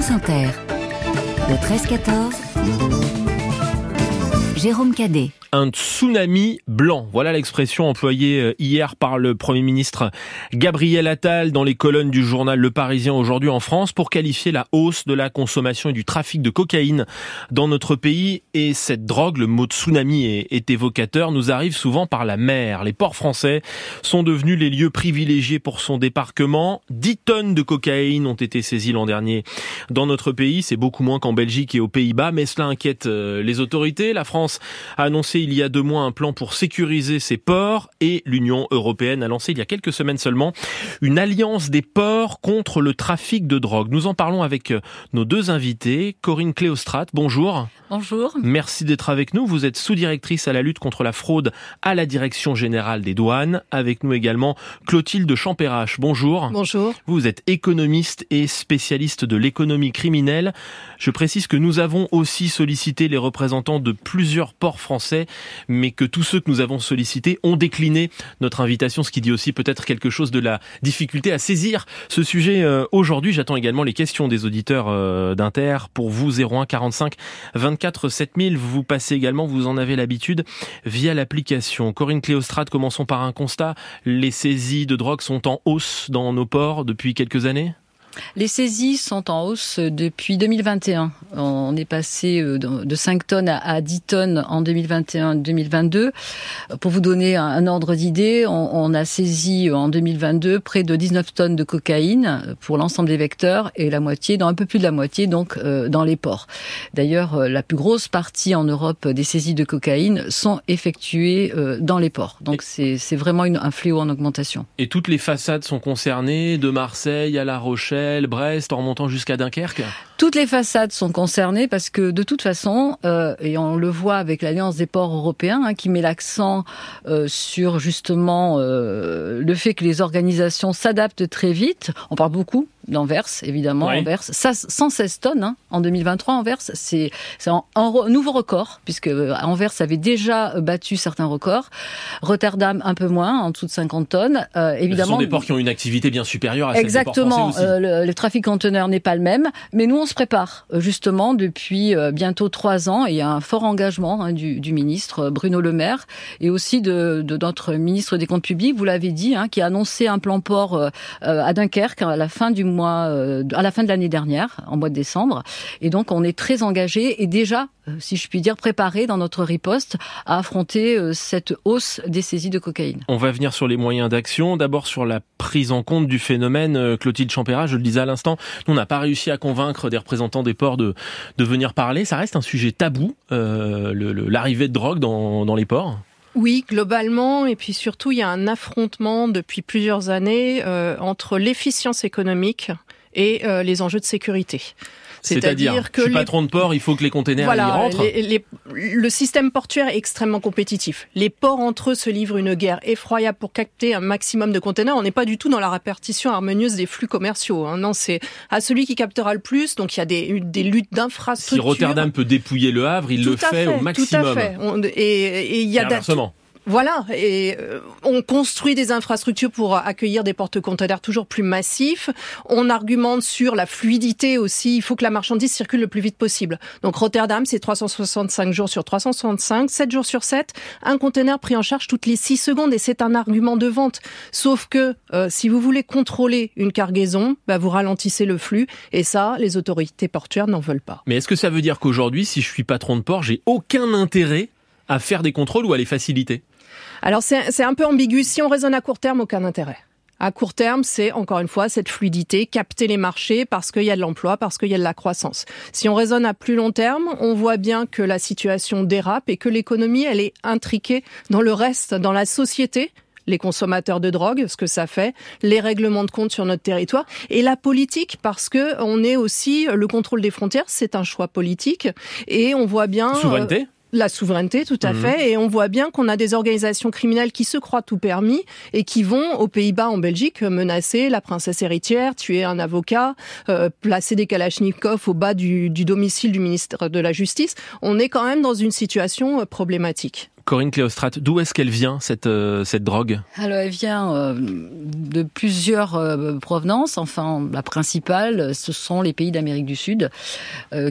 France Inter. Le 13-14. Jérôme Cadet un tsunami blanc. Voilà l'expression employée euh, hier par le Premier ministre Gabriel Attal dans les colonnes du journal Le Parisien aujourd'hui en France pour qualifier la hausse de la consommation et du trafic de cocaïne dans notre pays. Et cette drogue, le mot tsunami est, évocateur, nous arrive souvent par la mer. Les ports français sont devenus les lieux privilégiés pour son débarquement. 10 tonnes de cocaïne ont été saisies l'an dernier dans notre pays. C'est beaucoup moins qu'en Belgique et aux Pays-Bas, mais cela inquiète euh, les autorités. La France a annoncé il y a deux mois un plan pour sécuriser ses ports et l'Union européenne a lancé il y a quelques semaines seulement une alliance des ports contre le trafic de drogue. Nous en parlons avec euh, nos deux invités. Corinne Cléostrate, bonjour. Bonjour. Merci d'être avec nous. Vous êtes sous-directrice à la lutte contre la fraude à la Direction générale des douanes. Avec nous également Clotilde Champérache. Bonjour. Bonjour. Vous êtes économiste et spécialiste de l'économie criminelle. Je précise que nous avons aussi sollicité les représentants de plusieurs ports français, mais que tous ceux que nous avons sollicités ont décliné notre invitation, ce qui dit aussi peut-être quelque chose de la difficulté à saisir ce sujet euh, aujourd'hui. J'attends également les questions des auditeurs euh, d'Inter pour vous 01 45 24 24 7000. Vous passez également, vous en avez l'habitude, via l'application. Corinne Cléostrate, commençons par un constat. Les saisies de drogue sont en hausse dans nos ports depuis quelques années? Les saisies sont en hausse depuis 2021. On est passé euh, de 5 tonnes à 10 tonnes en 2021-2022. Pour vous donner un ordre d'idée, on a saisi en 2022 près de 19 tonnes de cocaïne pour l'ensemble des vecteurs et la moitié, dans un peu plus de la moitié, donc euh, dans les ports. D'ailleurs, euh, la plus grosse partie en Europe des saisies de cocaïne sont effectuées dans les ports. Donc c'est vraiment un fléau en augmentation. Et toutes les façades sont concernées, de Marseille à La Rochelle Brest, en remontant jusqu'à Dunkerque? Toutes les façades sont concernées parce que de toute façon, euh, et on le voit avec l'Alliance des ports européens, hein, qui met l'accent euh, sur justement euh, le fait que les organisations s'adaptent très vite. On parle beaucoup d'Anvers, évidemment, Anvers. Ça, 116 tonnes hein, en 2023, Anvers, c'est un, nouveau record, puisque Anvers avait déjà battu certains records. Rotterdam, un peu moins, en dessous de 50 tonnes. évidemment, Ce sont des ports qui ont une activité bien supérieure à celle des ports français aussi le, trafic conteneur n'est pas le même, mais nous on se prépare euh, justement depuis euh, bientôt trois ans. Et il un fort engagement hein, du, du, ministre euh, Bruno Le Maire et aussi de, de notre ministre des Comptes Publics, vous l'avez dit, hein, qui a annoncé un plan port à Dunkerque à la fin du mois, à la fin de l'année dernière, en mois de décembre. Et donc on est très engagé et déjà, si je puis dire, préparé dans notre riposte à affronter cette hausse des saisies de cocaïne. On va venir sur les moyens d'action. D'abord sur la prise en compte du phénomène. Clotilde Champéra, je le disais à l'instant, nous on n'a pas réussi à convaincre des représentants des ports de, de venir parler. Ça reste un sujet tabou, euh, l'arrivée de drogue dans, dans les ports. Oui, globalement, et puis surtout, il y a un affrontement depuis plusieurs années euh, entre l'efficience économique et euh, les enjeux de sécurité. C'est-à-dire que je suis patron de port, il faut que les containers y rentrent. le système portuaire est extrêmement compétitif. Les ports entre eux se livrent une guerre effroyable pour capter un maximum de containers. On n'est pas du tout dans la répartition harmonieuse des flux commerciaux. Hein. Non, c'est à celui qui captera le plus. Donc il y a des, des luttes d'infrastructure. Si Rotterdam peut dépouiller le Havre, il le fait, au maximum. Tout à fait. et, il y a voilà, et euh, on construit des infrastructures pour accueillir des porte-conteneurs toujours plus massifs. On argumente sur la fluidité aussi. Il faut que la marchandise circule le plus vite possible. Donc Rotterdam, c'est 365 jours sur 365, 7 jours sur 7, un conteneur pris en charge toutes les 6 secondes et c'est un argument de vente. Sauf que euh, si vous voulez contrôler une cargaison, bah, vous ralentissez le flux et ça, les autorités portuaires n'en veulent pas. Mais est-ce que ça veut dire qu'aujourd'hui, si je suis patron de port, j'ai aucun intérêt à faire des contrôles ou à les faciliter? Alors c'est un peu ambigu. Si on raisonne à court terme, aucun intérêt. À court terme, c'est encore une fois cette fluidité, capter les marchés parce qu'il y a de l'emploi, parce qu'il y a de la croissance. Si on raisonne à plus long terme, on voit bien que la situation dérape et que l'économie, elle est intriquée dans le reste, dans la société les consommateurs de drogue, ce que ça fait, les règlements de compte sur notre territoire et la politique parce que on est aussi le contrôle des frontières, c'est un choix politique et on voit bien souveraineté? La souveraineté, tout à mhm. fait. Et on voit bien qu'on a des organisations criminelles qui se croient tout permis et qui vont aux Pays-Bas, en Belgique, menacer la princesse héritière, tuer un avocat, euh, placer des kalachnikovs au bas du, domicile du ministre de la Justice. On est quand même dans une situation euh, problématique. Corinne Cléostrate, d'où est-ce qu'elle vient cette euh, cette drogue? Alors elle vient euh, de plusieurs euh, provenances. Enfin, la principale, ce sont les pays d'Amérique du Sud,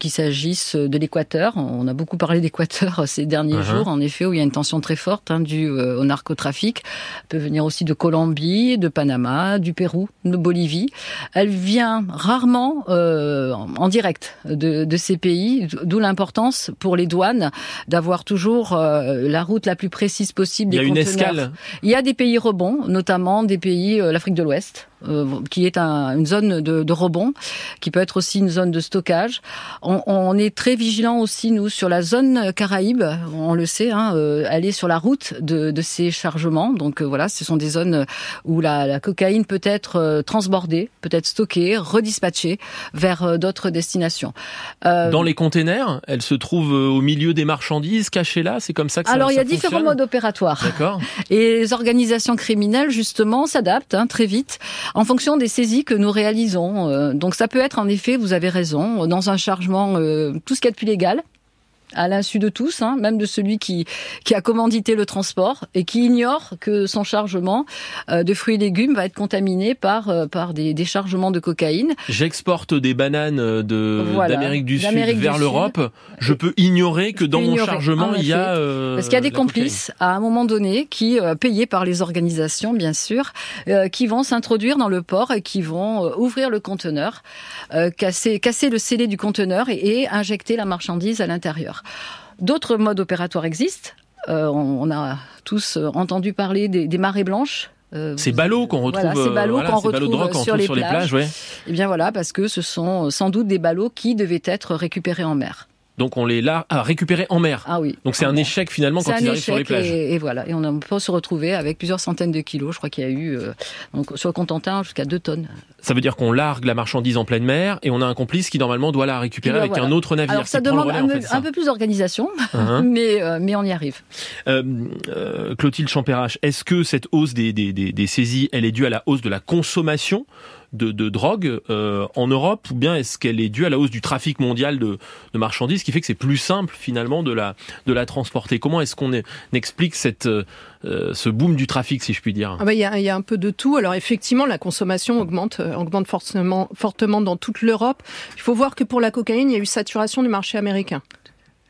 qu'il s'agisse de l'Équateur. On a beaucoup parlé d'Équateur ces derniers uh-huh. jours, en effet, où il y a une tension très forte hein, due au narcotrafic. Elle peut venir aussi de Colombie, de Panama, du Pérou, de Bolivie. Elle vient rarement en direct de, de ces pays, d'où l'importance pour les douanes d'avoir toujours la route la plus précise possible des Il y a une escale. Il y a des pays rebonds, notamment des pays, euh, l'Afrique de l'Ouest, euh, qui est un, une zone de, de, rebond, qui peut être aussi une zone de stockage. On, on est très vigilant aussi nous sur la zone Caraïbe, on le sait, hein, euh, elle est sur la route de, de ces chargements. Donc euh, voilà, ce sont des zones où la, la cocaïne peut être euh, transbordée, peut être stockée, redispatchée vers d'autres destinations. Dans les containers, elle se trouve au milieu des marchandises, cachée là. C'est comme ça que ça Alors il y a différents modes opératoires. D'accord. Et les organisations criminelles justement s'adaptent hein, très vite en fonction des saisies que nous réalisons. Euh, donc ça peut être en effet, vous avez raison, dans un chargement euh, tout ce qu'il y a de plus légal, à l'insu de tous, hein, même de celui qui, qui a commandité le transport et qui ignore que son chargement euh, de fruits et légumes va être contaminé par, euh, par des, des, chargements de cocaïne. J'exporte des bananes de, d'Amérique du Sud vers l'Europe. Je peux ignorer que dans mon chargement, il y a... Euh, Parce qu'il y a des complices, à un moment donné, qui, payés par les organisations, bien sûr, qui vont s'introduire dans le port et qui vont ouvrir le conteneur, casser, casser le scellé du conteneur et, et injecter la marchandise à l'intérieur. D'autres modes opératoires existent. Euh, on, a tous euh, entendu parler des, marées blanches. Euh, ces ballots qu'on retrouve, ces ballots qu'on retrouve sur, les, plages. Et eh bien voilà, parce que ce sont sans doute des ballots qui devaient être récupérés en mer. Donc on les l'a ah, récupérés en mer. Ah oui. Donc c'est un échec finalement quand ils arrivent sur les plages. Et, et, voilà. Et on peut se retrouver avec plusieurs centaines de kilos. Je crois qu'il y a eu euh, donc sur le Contentin jusqu'à 2 tonnes. Ça veut dire qu'on largue la marchandise en pleine mer et on a un complice qui normalement doit la récupérer avec un autre navire. Alors ça demande un, peu plus d'organisation, uh-huh. mais euh, mais on y arrive. Euh, euh, Clotilde Champérache, est-ce que cette hausse des, des, des, des saisies, elle est due à la hausse de la consommation de, de drogue euh, en Europe ou bien est-ce qu'elle est due à la hausse du trafic mondial de, de marchandises qui fait que c'est plus simple finalement de la, de la transporter? Comment est-ce qu'on explique cette, euh, ce boom du trafic si je puis dire? Ah bah, Il y, a, y, a, un peu de tout. Alors effectivement la consommation augmente, euh, augmente fortement, fortement dans toute l'Europe. Il faut voir que pour la cocaïne il y a eu saturation du marché américain.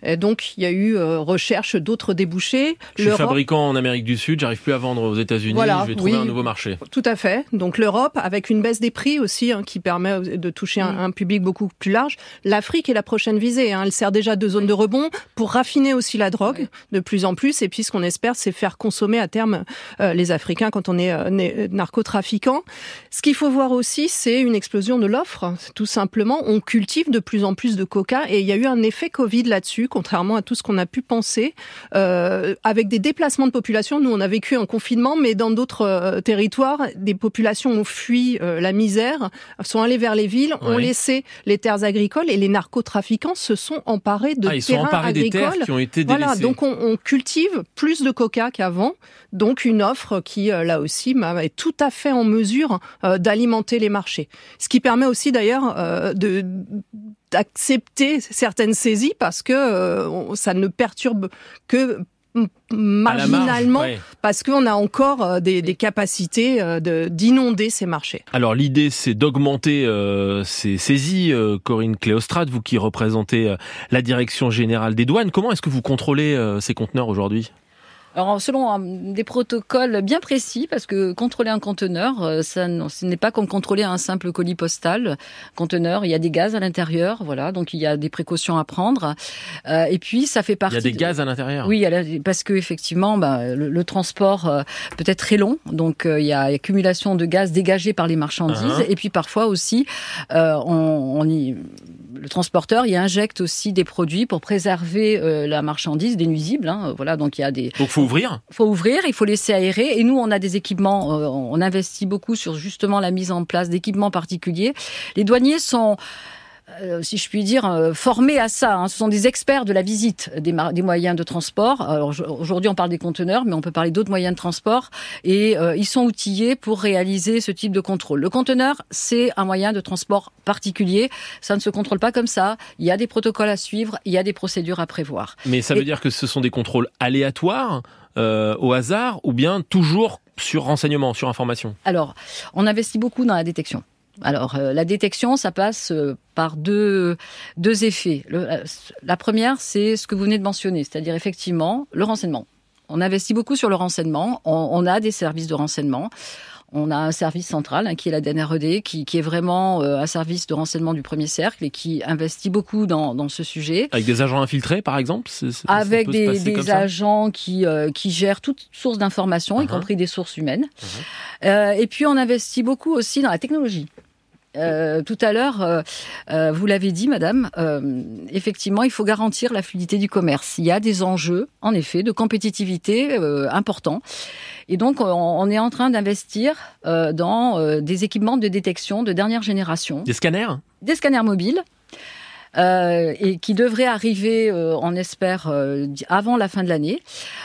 Et donc, il y a eu euh, recherche d'autres débouchés. Je suis fabricant en Amérique du Sud, j'arrive plus à vendre aux États-Unis, je vais trouver un nouveau marché. Tout à fait. Donc l'Europe, avec une baisse des prix aussi, hein, qui permet de toucher un, un, public beaucoup plus large. L'Afrique est la prochaine visée. Hein. Elle sert déjà de zone de rebond pour raffiner aussi la drogue de plus en plus. Et puis, ce qu'on espère, c'est faire consommer à terme euh, les Africains quand on est euh, narcotrafiquant. Ce qu'il faut voir aussi, c'est une explosion de l'offre. Tout simplement, on cultive de plus en plus de coca et il y a eu un effet Covid là-dessus contrairement à tout ce qu'on a pu penser, euh, avec des déplacements de population. Nous, on a vécu un confinement, mais dans d'autres euh, territoires, des populations ont fui euh, la misère, sont allées vers les villes, ont laissé les terres agricoles et les narcotrafiquants se sont emparés de ah, terrains agricoles. qui ont été délaissés. Voilà, donc on, on cultive plus de coca qu'avant, donc une offre qui, là aussi, est tout à fait en mesure d'alimenter les marchés. Ce qui permet aussi d'ailleurs de d'accepter certaines saisies parce que euh, ça ne perturbe que marginalement parce qu'on a encore euh, des, des capacités euh, d'inonder ces marchés. Alors l'idée c'est d'augmenter ces saisies. Corinne Cléostrate, vous qui représentez la direction générale des douanes, comment est-ce que vous contrôlez ces conteneurs aujourd'hui? Alors, selon des protocoles bien précis, parce que contrôler un conteneur, euh, ça, ce n'est pas comme contrôler un simple colis postal. Conteneur, il y a des gaz à l'intérieur, voilà, donc il y a des précautions à prendre. Euh, et puis, ça fait partie. Il y a des gaz à l'intérieur. Oui, parce que effectivement, bah, le, transport euh, peut être très long, donc il y a accumulation de gaz dégagé par les marchandises. Uh-huh. Et puis parfois aussi, on, on y le transporteur il injecte aussi des produits pour préserver euh, la marchandise des nuisibles. Hein, voilà, donc il y a des. Donc faut ouvrir. Faut ouvrir, il faut laisser aérer. Et nous, on a des équipements. Euh, on investit beaucoup sur justement la mise en place d'équipements particuliers. Les douaniers sont euh, si je puis dire, euh, formés à ça. Hein. Ce sont des experts de la visite des, des moyens de transport. Alors aujourd'hui, on parle des conteneurs, mais on peut parler d'autres moyens de transport. Et euh, ils sont outillés pour réaliser ce type de contrôle. Le conteneur, c'est un moyen de transport particulier. Ça ne se contrôle pas comme ça. Il y a des protocoles à suivre, il y a des procédures à prévoir. Mais ça veut dire que ce sont des contrôles aléatoires, au hasard, ou bien toujours sur renseignement, sur information? Alors, on investit beaucoup dans la détection. Alors, euh, la détection, ça passe euh, par deux, deux effets. Euh, la première, c'est ce que vous venez de mentionner, c'est-à-dire effectivement le renseignement. On investit beaucoup sur le renseignement, on a des services de renseignement. On a un service central hein, qui est la DNRED, qui, qui est vraiment euh, un service de renseignement du premier cercle et qui investit beaucoup dans, dans ce sujet. Avec des agents infiltrés, par exemple Avec des, des agents qui, euh, qui gèrent toutes sources d'informations, y uh-huh. compris des sources humaines. Uh-huh. Euh, et puis on investit beaucoup aussi dans la technologie. Euh, tout à l'heure, euh, euh, vous l'avez dit, Madame, effectivement, il faut garantir la fluidité du commerce. Il y a des enjeux, en effet, de compétitivité importants. Et donc, on, est en train d'investir dans des équipements de détection de dernière génération. Des scanners? Des scanners mobiles. Euh, et qui devrait arriver, euh, on espère, euh, avant la fin de l'année.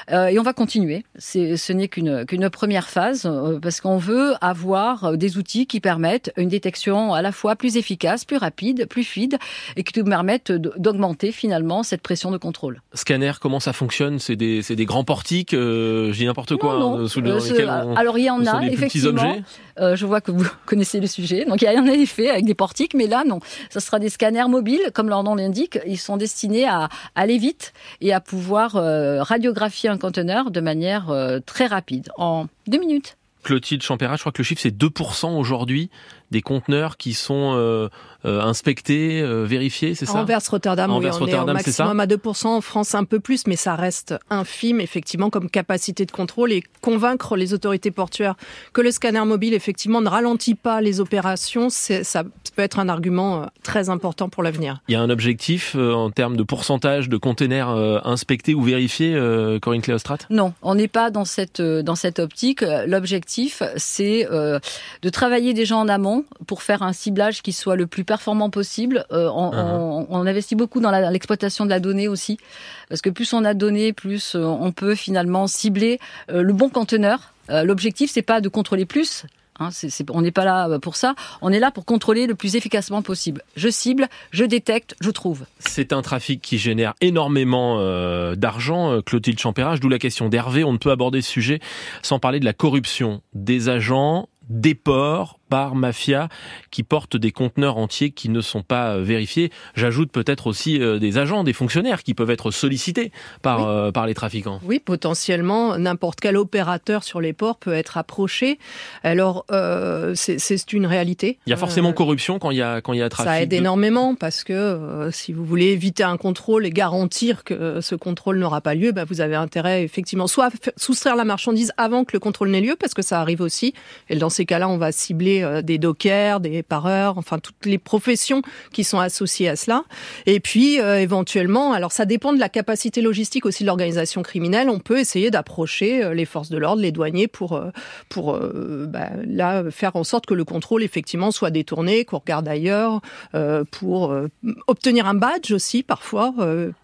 et on va continuer. Ce n'est qu'une qu'une première phase parce qu'on veut avoir des outils qui permettent une détection à la fois plus efficace, plus rapide, plus fluide et qui nous permettent d'augmenter finalement cette pression de contrôle. Scanner, comment ça fonctionne? C'est des, des grands portiques, j'ai n'importe quoi, non, non. Alors il y en a, effectivement. je vois que vous connaissez le sujet. Donc il y en a effet avec des portiques, mais là non. Ça sera des scanners mobiles comme leur nom l'indique, ils sont destinés à, aller vite et à pouvoir euh, radiographier un conteneur de manière euh, très rapide, en deux minutes. Clotilde Champéra, je crois que le chiffre c'est 2% aujourd'hui des conteneurs qui sont euh, euh, inspectés, euh, vérifiés, c'est ça? Anvers Rotterdam, oui, on est au maximum à 2%, en France un peu plus, mais ça reste infime effectivement comme capacité de contrôle et convaincre les autorités portuaires que le scanner mobile effectivement ne ralentit pas les opérations, ça peut être un argument très important pour l'avenir. Il y a un objectif en termes de pourcentage de containers inspectés ou vérifiés, Corinne Cléostrat Non, on n'est pas dans cette dans cette optique. L'objectif, c'est de travailler déjà en amont pour faire un ciblage qui soit le plus performant possible. Euh, uh-huh. on, investit beaucoup dans l'exploitation de la donnée aussi, parce que plus on a de données, plus euh, on peut finalement cibler euh, le bon conteneur. L'objectif, c'est pas de contrôler plus, Hein, on n'est pas là pour ça. On est là pour contrôler le plus efficacement possible. Je cible, je détecte, je trouve. C'est un trafic qui génère énormément d'argent, Clotilde Champérage, d'où la question d'Hervé. On ne peut aborder ce sujet sans parler de la corruption des agents, des ports par mafia qui portent des conteneurs entiers qui ne sont pas euh, vérifiés. J'ajoute peut-être aussi euh, des agents, des fonctionnaires qui peuvent être sollicités par, euh, par les trafiquants. Oui, potentiellement, n'importe quel opérateur sur les ports peut être approché. Alors, c'est une réalité. Il y a forcément corruption quand il y a, quand il y a trafic. Ça aide énormément parce que si vous voulez éviter un contrôle et garantir que ce contrôle n'aura pas lieu, bah, vous avez intérêt effectivement soit à soustraire la marchandise avant que le contrôle n'ait lieu parce que ça arrive aussi. Et dans ces cas-là, on va cibler euh, des dockers, des pareurs, enfin toutes les professions qui sont associées à cela. Et puis euh, éventuellement, alors ça dépend de la capacité logistique aussi de l'organisation criminelle, on peut essayer d'approcher euh, les forces de l'ordre, les douaniers pour pour bah, là faire en sorte que le contrôle effectivement soit détourné, qu'on regarde ailleurs, pour obtenir un badge aussi parfois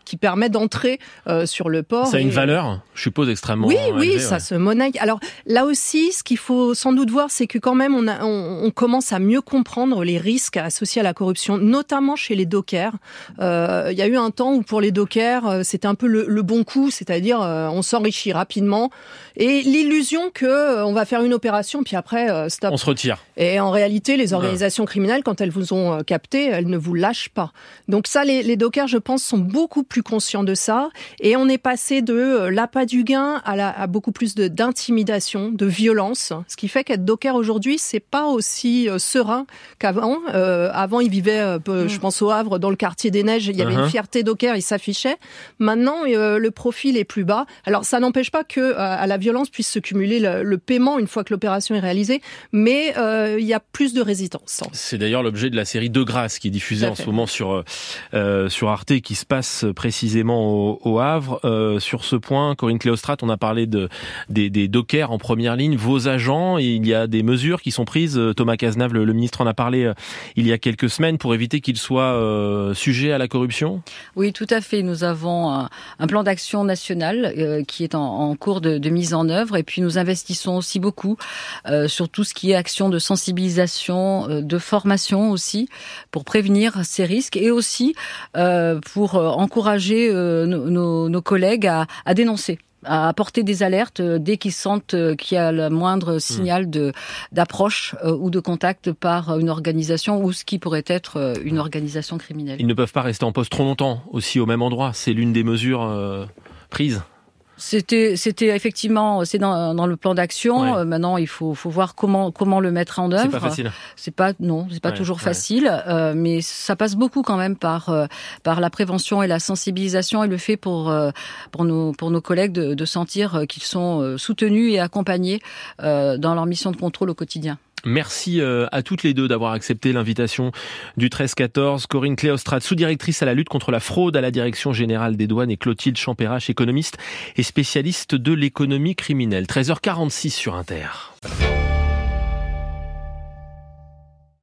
qui permet d'entrer sur le port. Ça a une valeur, je suppose extrêmement. Oui, oui, ça se monnaie. Alors là aussi, ce qu'il faut sans doute voir, c'est que quand même on a on, on, commence à mieux comprendre les risques associés à la corruption, notamment chez les dockers. Euh, il y a eu un temps où pour les dockers, euh, c'était un peu le, bon coup, c'est-à-dire euh, on s'enrichit rapidement et l'illusion que on va faire une opération puis après stop. On se retire. Et en réalité, les organisations criminelles, quand elles vous ont capté, elles ne vous lâchent pas. Donc ça, les, les dockers, je pense, sont beaucoup plus conscients de ça et on est passé de l'appât du gain à, la, à beaucoup plus d'intimidation, de, de violence, ce qui fait qu'être docker aujourd'hui, c'est pas aussi euh, serein qu'avant. Euh, avant, il vivait, euh, mm. je pense au Havre, dans le quartier des Neiges. Il y avait une uh-huh. fierté docker, il s'affichait. Maintenant, le profil est plus bas. Alors, ça n'empêche pas que à la violence puisse se cumuler le, paiement une fois que l'opération est réalisée, mais il y a plus de résistance. C'est d'ailleurs l'objet de la série De Grâce qui est diffusée en ce moment sur sur Arte, qui se passe précisément au, Havre. sur ce point, Corinne Cléostrat, on a parlé de des, des dockers en première ligne, vos agents, et il y a des mesures qui sont prises Thomas Cazenave, le, ministre en a parlé il y a quelques semaines pour éviter qu'il soit sujet à la corruption. Oui, tout à fait. Nous avons un, plan d'action national qui est en, cours de, mise en œuvre et puis nous investissons aussi beaucoup sur tout ce qui est action de sensibilisation, de formation aussi pour prévenir ces risques et aussi pour encourager nos, collègues à dénoncer à apporter des alertes euh, dès qu'ils sentent euh, qu'il y a le moindre hmm. signal de d'approche euh, ou de contact par une organisation ou ce qui pourrait être une organisation criminelle. Ils ne peuvent pas rester en poste trop longtemps aussi au même endroit. C'est l'une des mesures prises. C'était, c'était effectivement, c'est dans, dans, le plan d'action. Euh, maintenant, il faut, faut voir comment, comment le mettre en œuvre. C'est pas facile. C'est pas, non, c'est pas toujours facile, euh, mais ça passe beaucoup quand même par, euh, par la prévention et la sensibilisation et le fait pour, pour nos, pour nos collègues de, de sentir qu'ils sont soutenus et accompagnés dans leur mission de contrôle au quotidien. Merci euh, à toutes les deux d'avoir accepté l'invitation du 13-14. Corinne Cléostrade, sous-directrice à la lutte contre la fraude à la Direction générale des douanes et Clotilde Champérache, économiste et spécialiste de l'économie criminelle. 13h46 sur Inter.